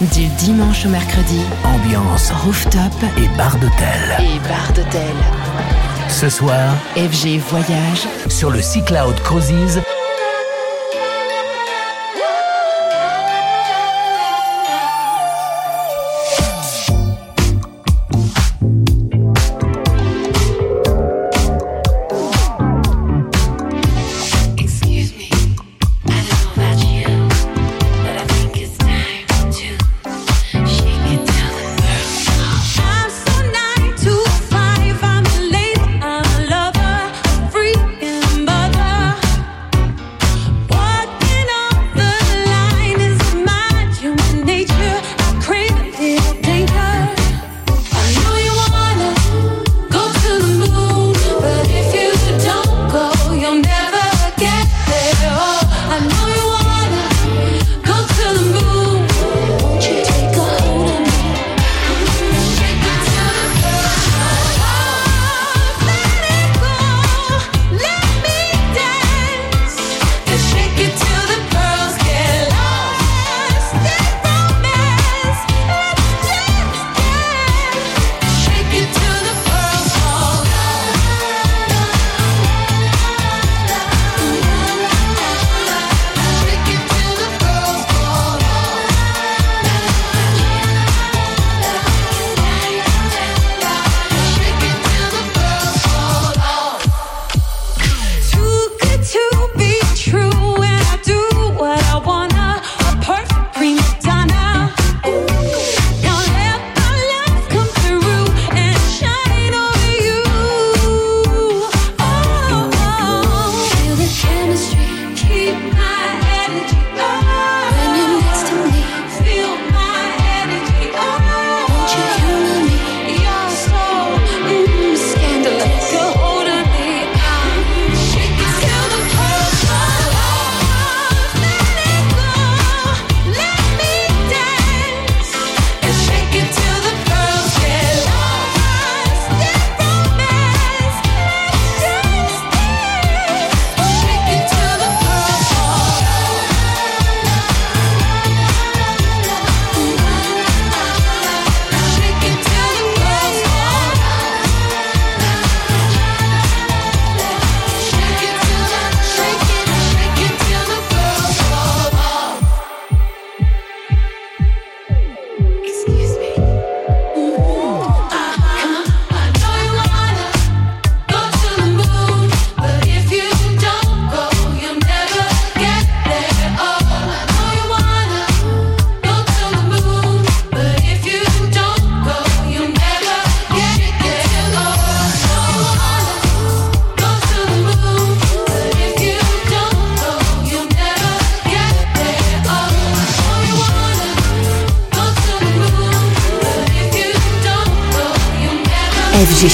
Du dimanche au mercredi, ambiance rooftop et bar d'hôtel. Et bar d'hôtel. Ce soir, FG Voyage sur le Sea Cloud Cruises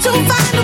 出发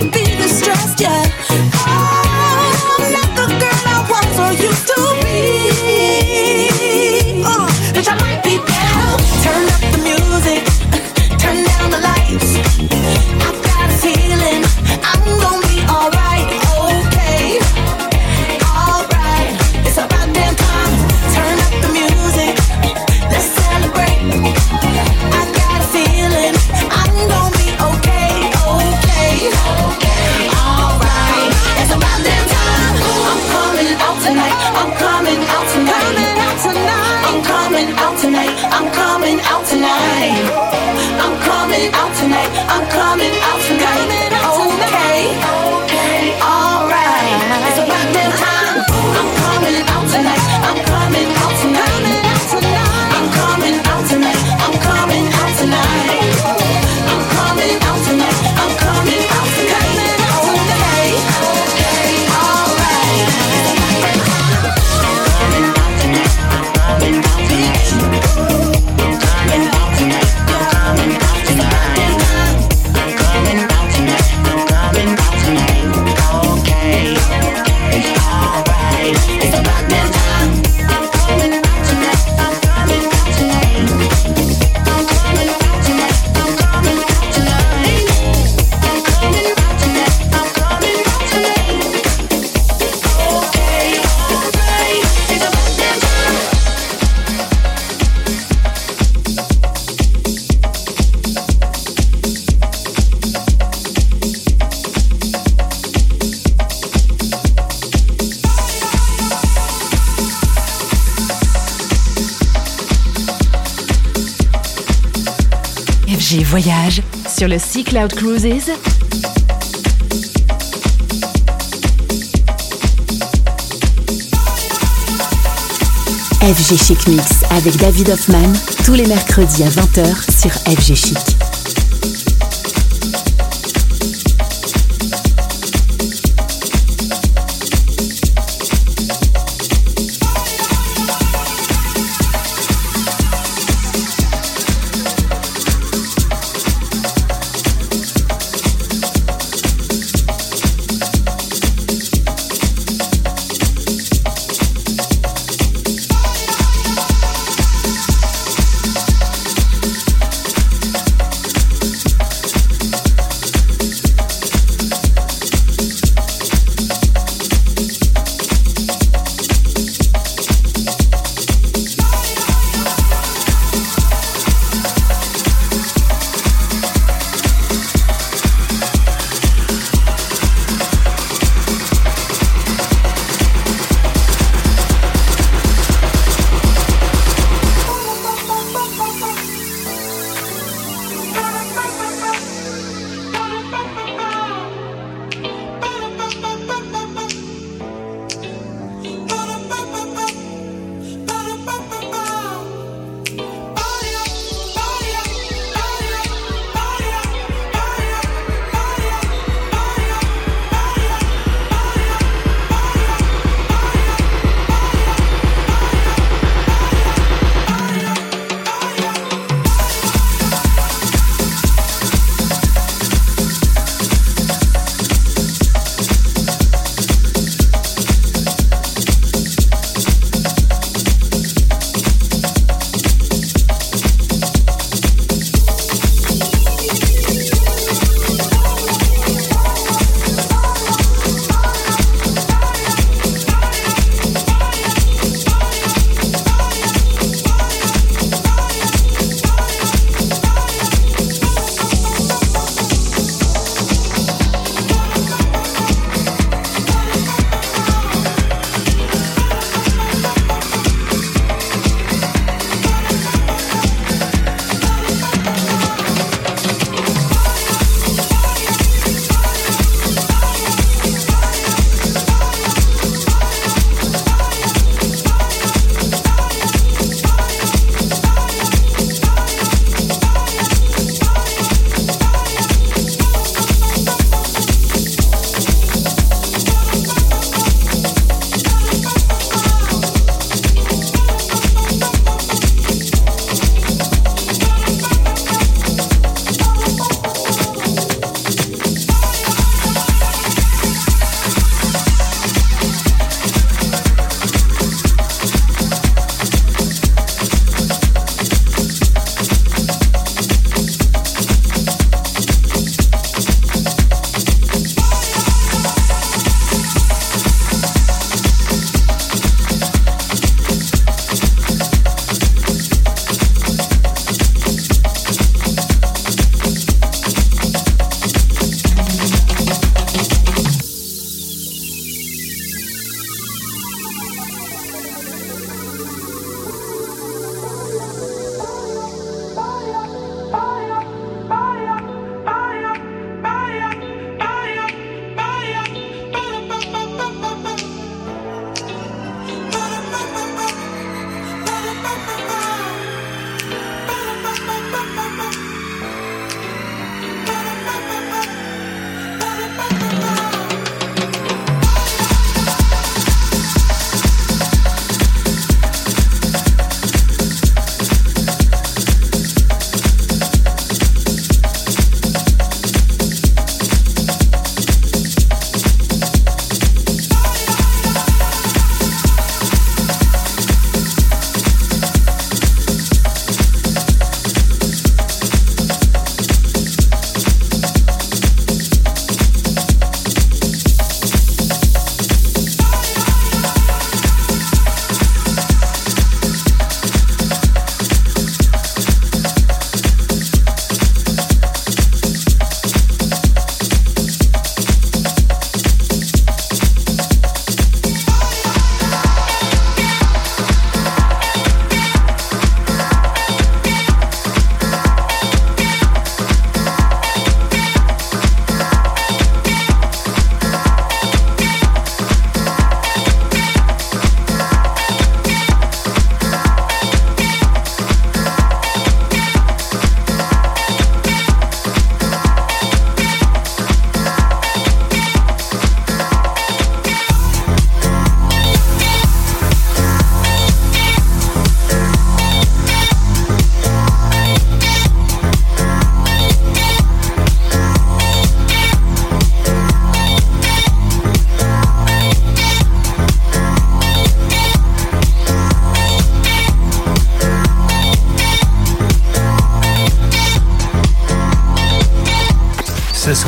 Énergie Voyage sur le Sea Cloud Cruises FG Chic Mix avec David Hoffman tous les mercredis à 20h sur FG Chic.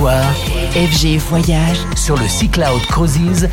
FG Voyage sur le C-Cloud Cruises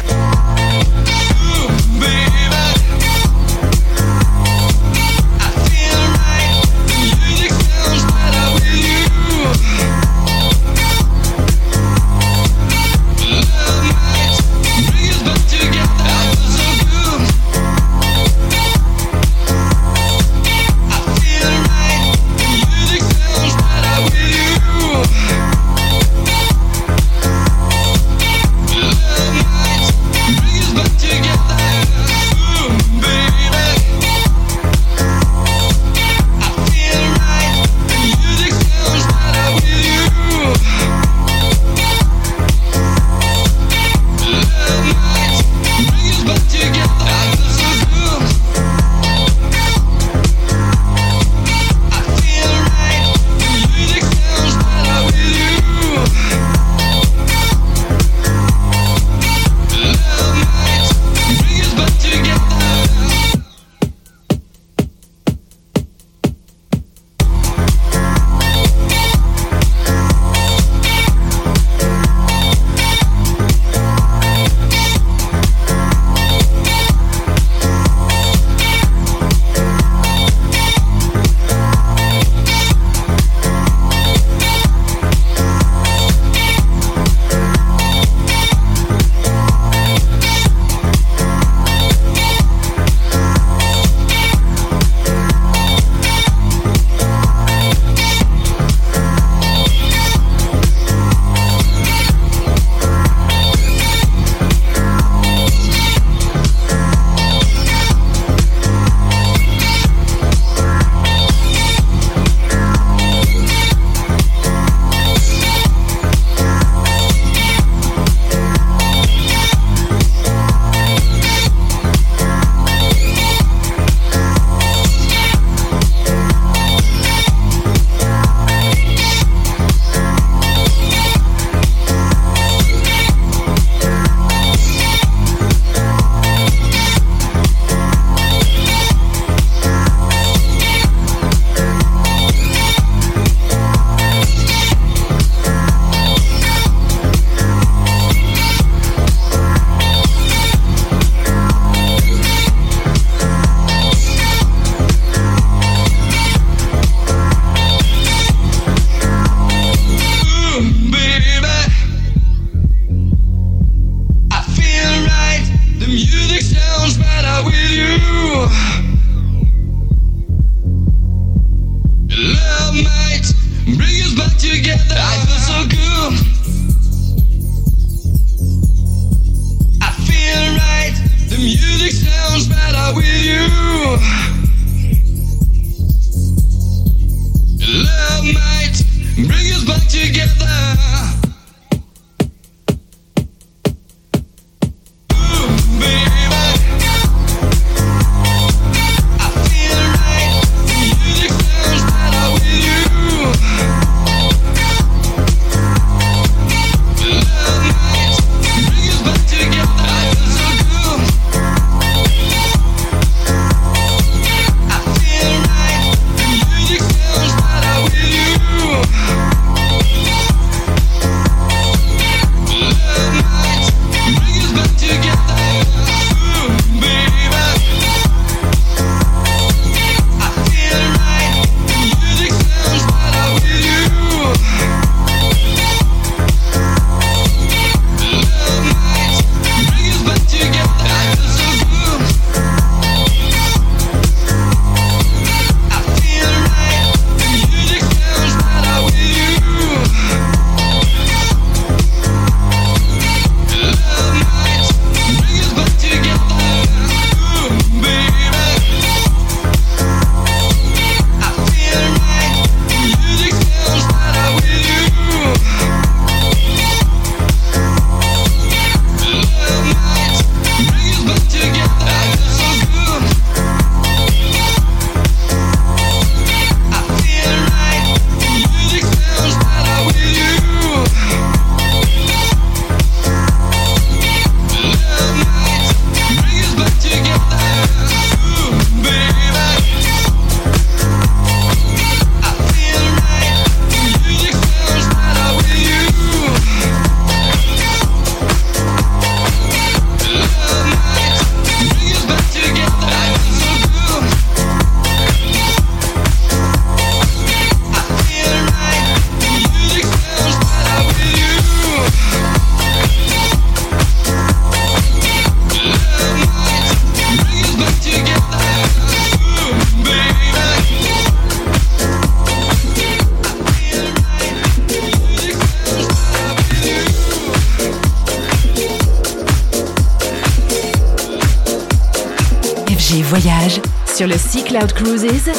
voyage sur le Sea Cloud Cruises.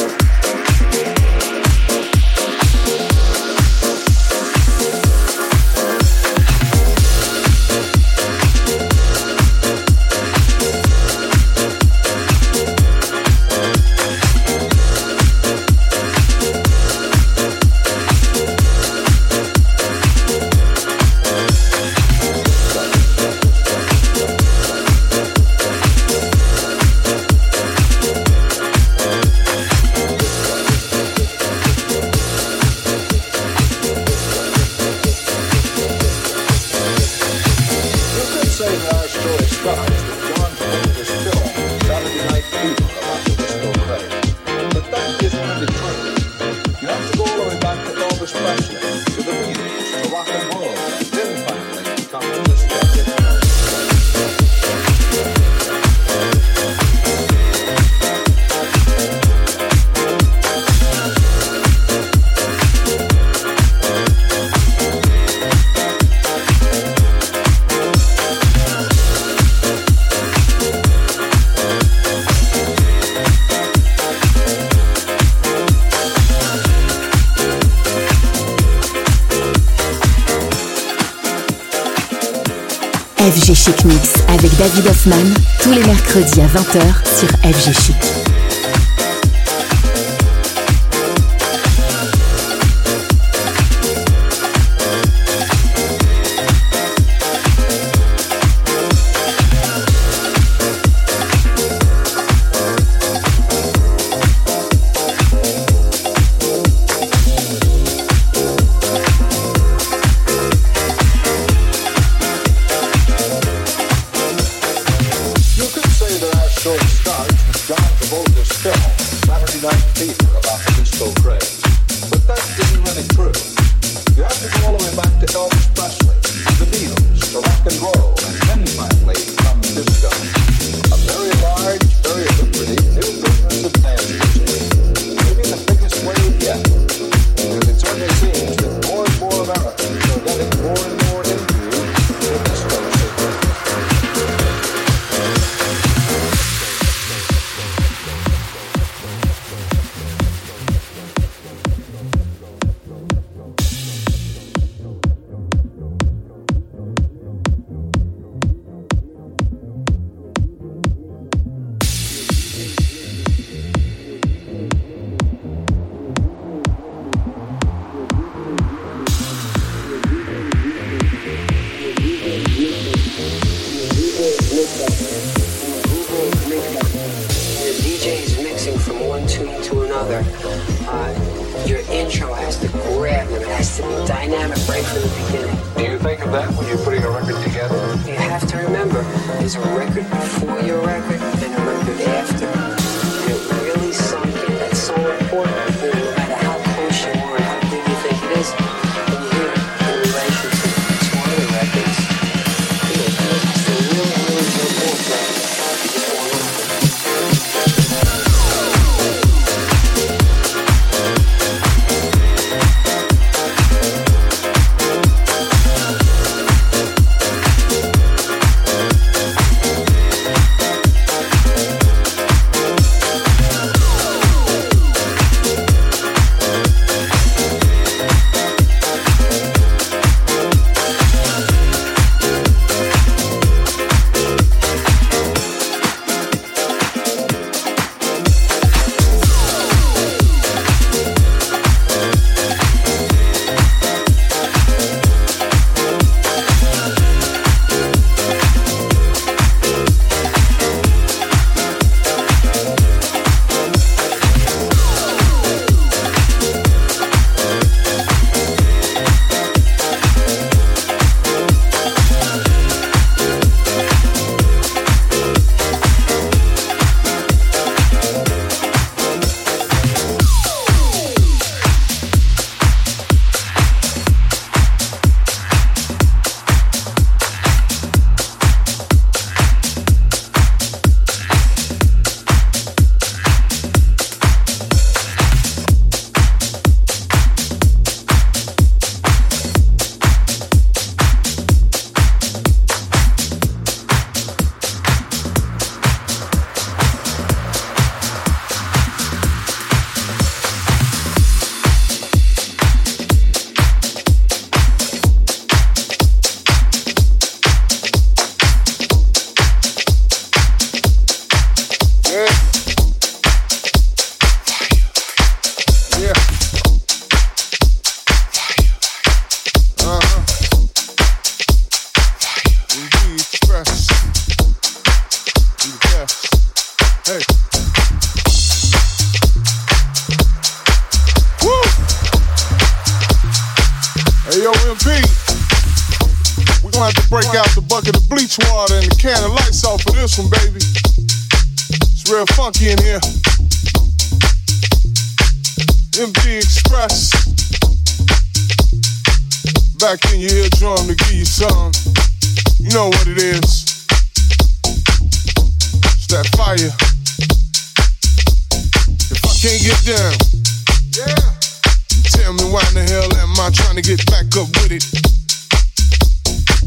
Chic Mix avec David Hoffman tous les mercredis à 20h sur FG Chic. Break out the bucket of bleach water and the can of lights off for this one, baby. It's real funky in here. MD Express. Back in your eardrum to give you some. You know what it is. It's that fire. If I can't get down, yeah. Tell me why in the hell am I trying to get back up with it?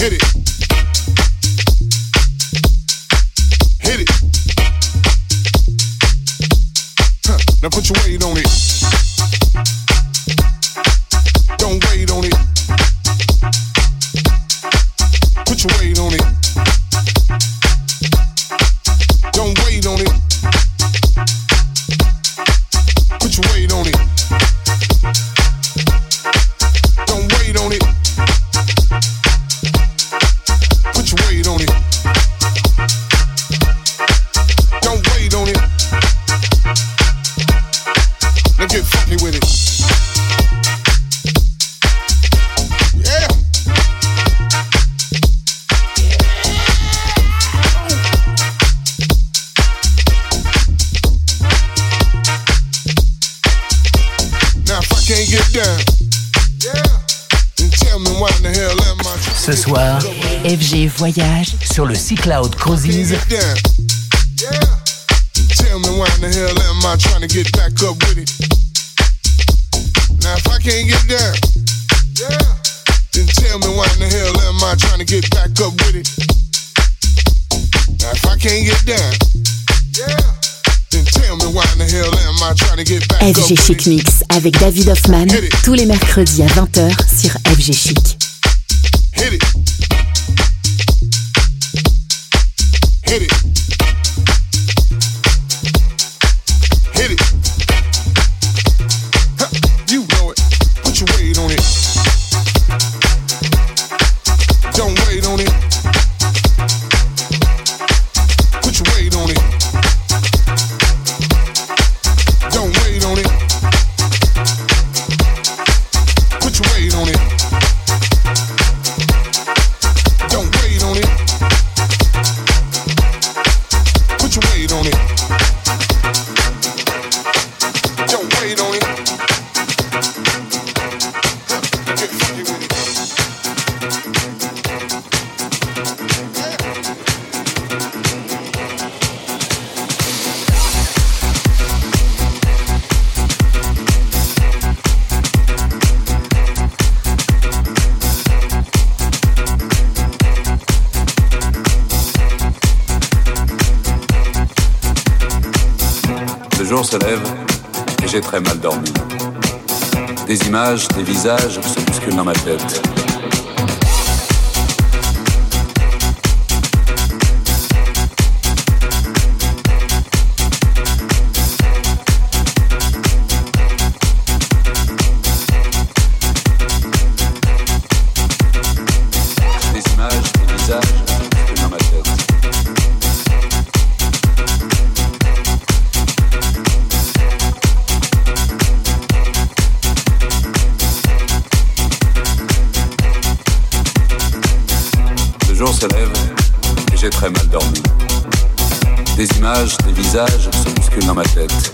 Hit it. Hit it. Huh. Now put your weight on it. Get funky with it. Yeah. Now if I can't get down, yeah, then tell me why in the hell am I Ce soir, FG Voyage sur le C-Cloud Cruises? Yeah. Tell me why in the hell am I trying to get back up with it? Now if I can't get down, yeah, then tell me why in the hell am I trying to get back up with it? Now if I can't get down, yeah, then tell me why in the hell am I trying to get back up FG Chic? Mix avec David Hoffman tous les mercredis à 20h sur FG Chic. Hit it. Hit it. Jour se lève et j'ai très mal dormi. Des images, des visages se bousculent dans ma tête. Visages se bousculent dans ma tête.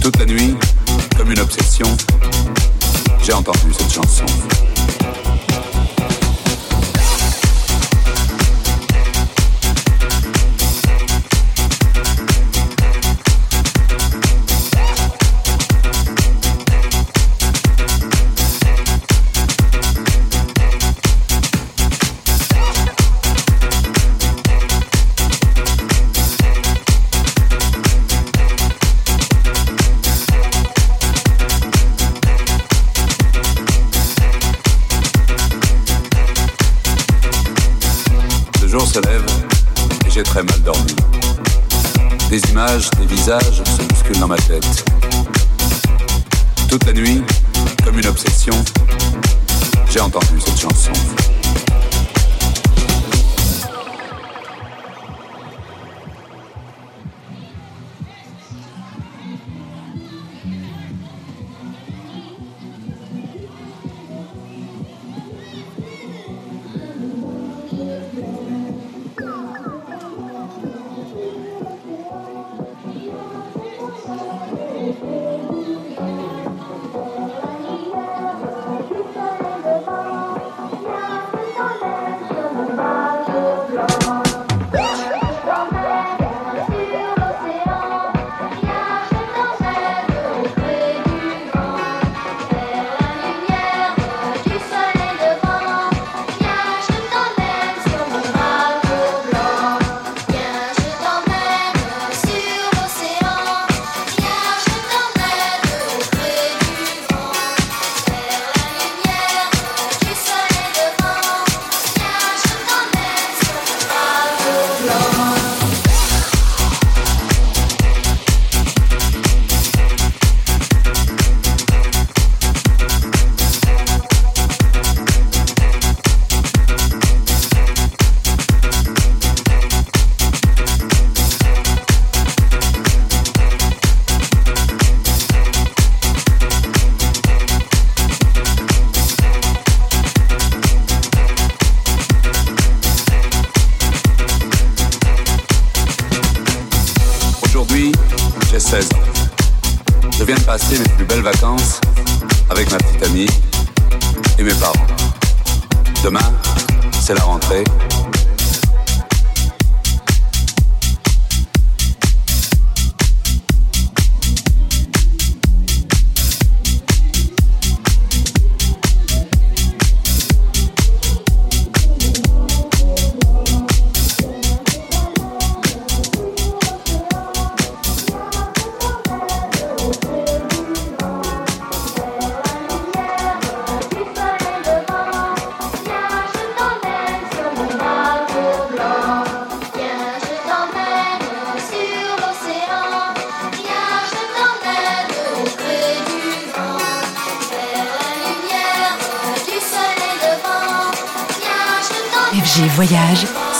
Toute la nuit, comme une obsession, j'ai entendu cette chanson. visage se dans ma tête.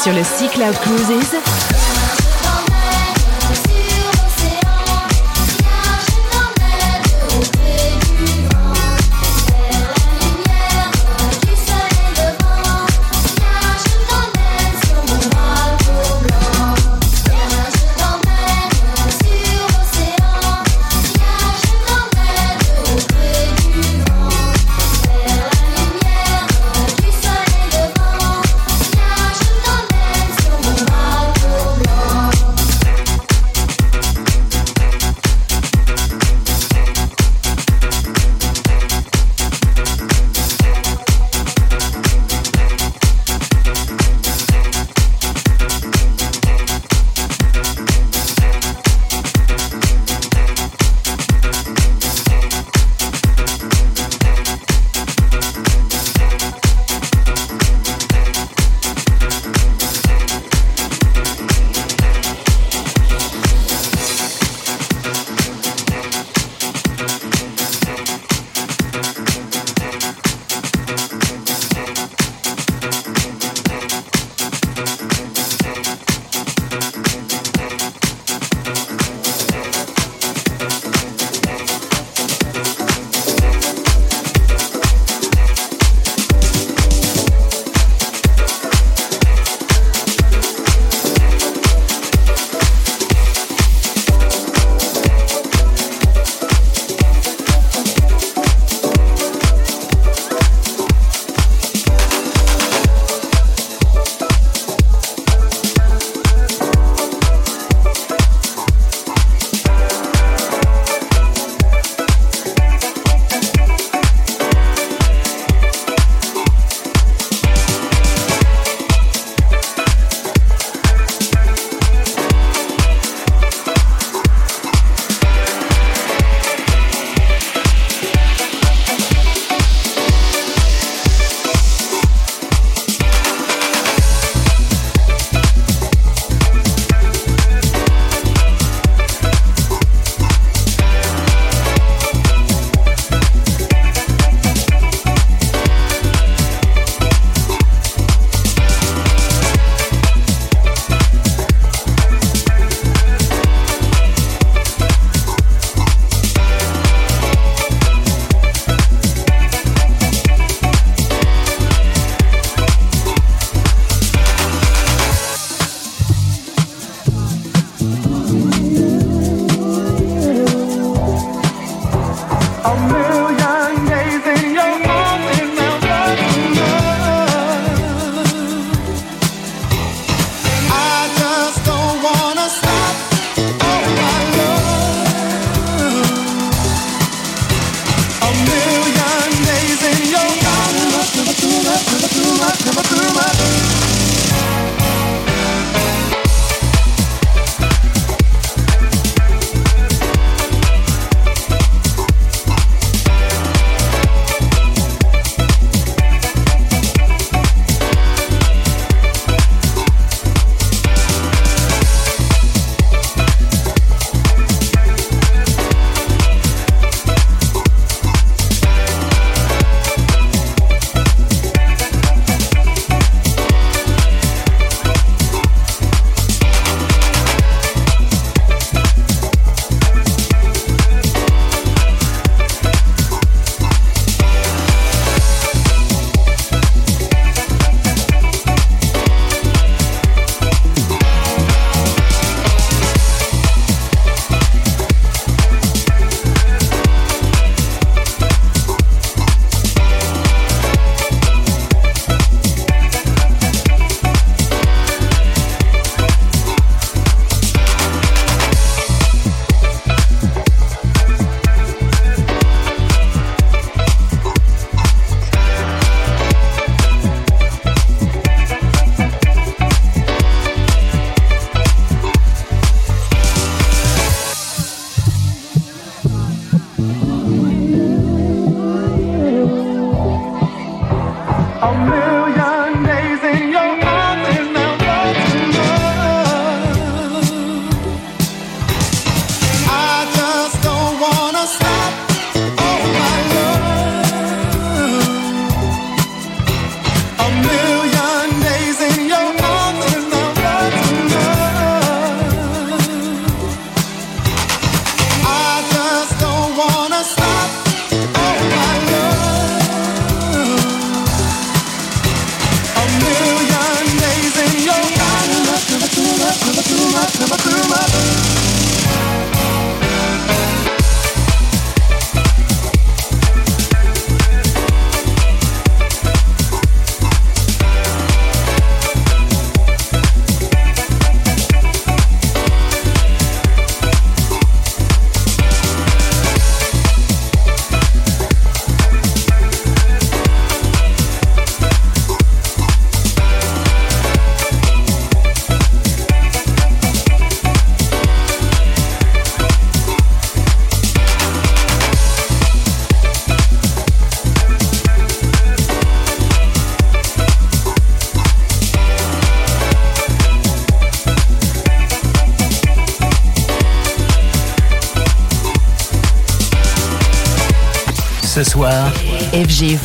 sur le site Cloud Cruises.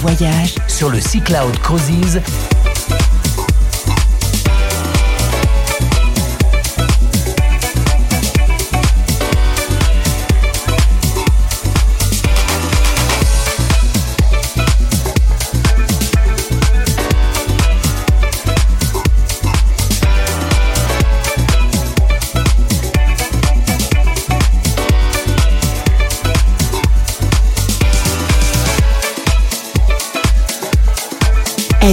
voyage. Sur le Sea Cloud Cruises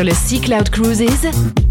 Sur le Sea Cloud Cruises.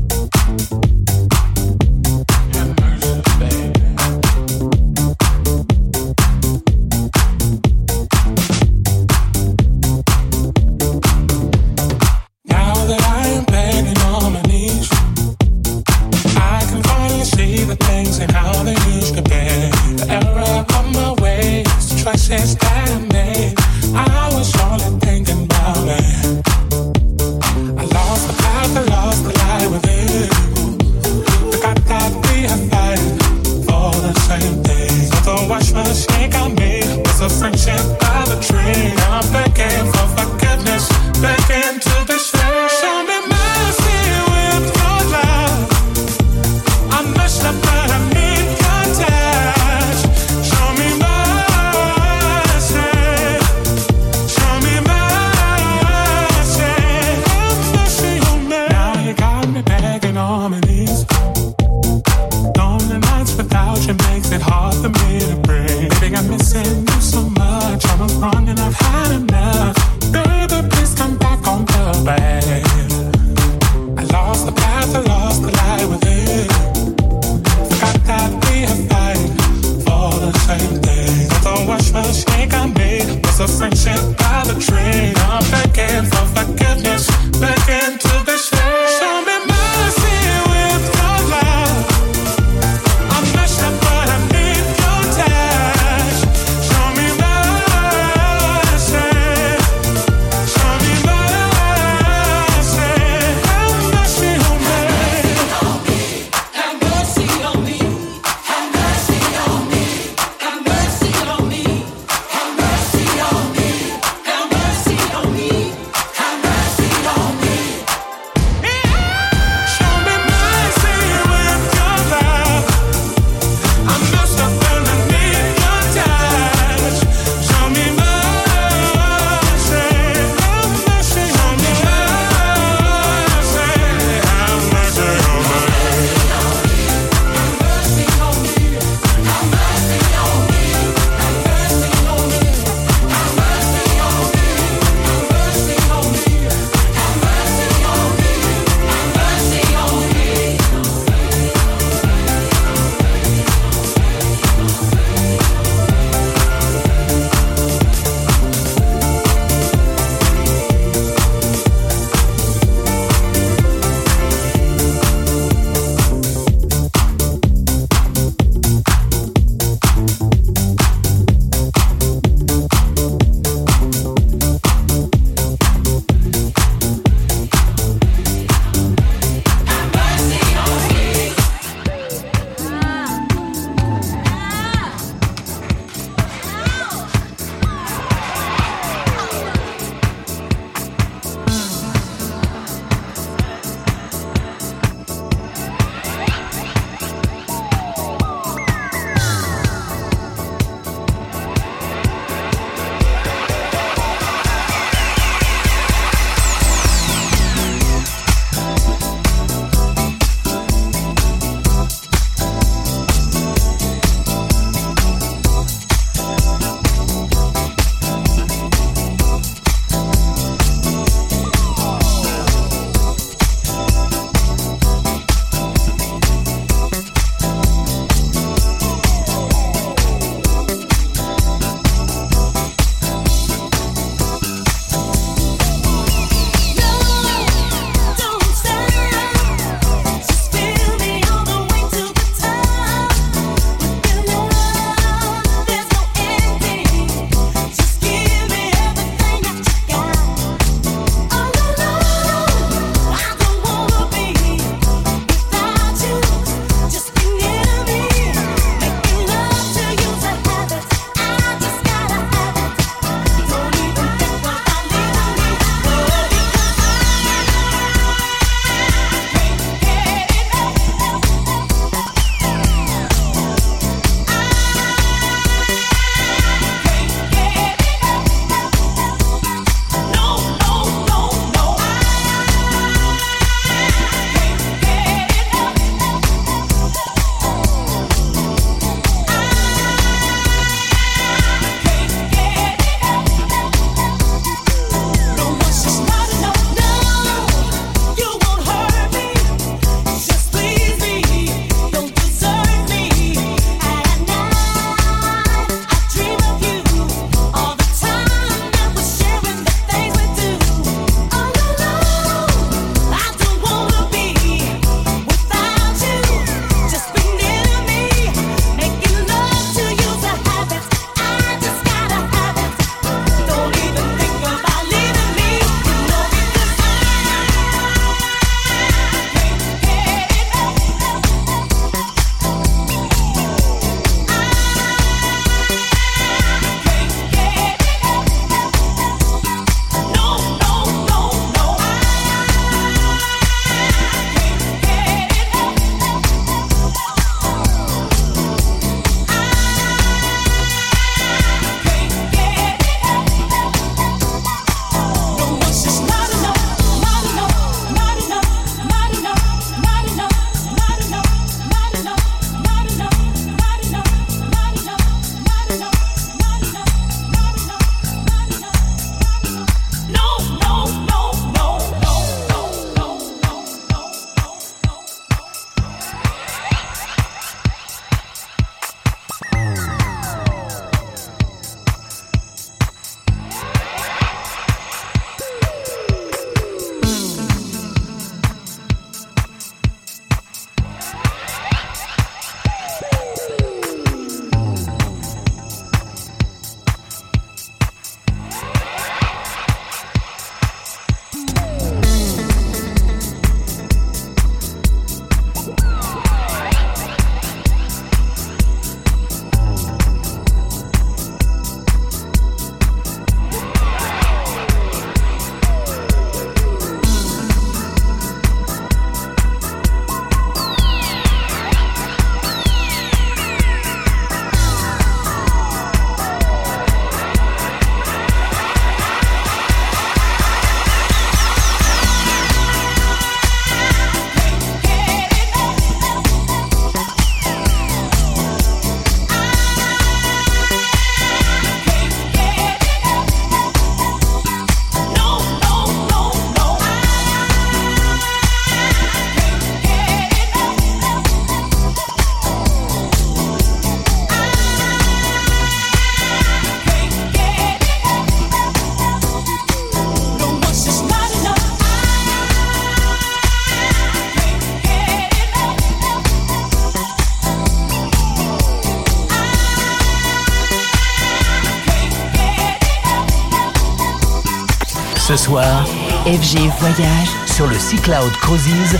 FG Voyage sur le Sea Cloud Cruises.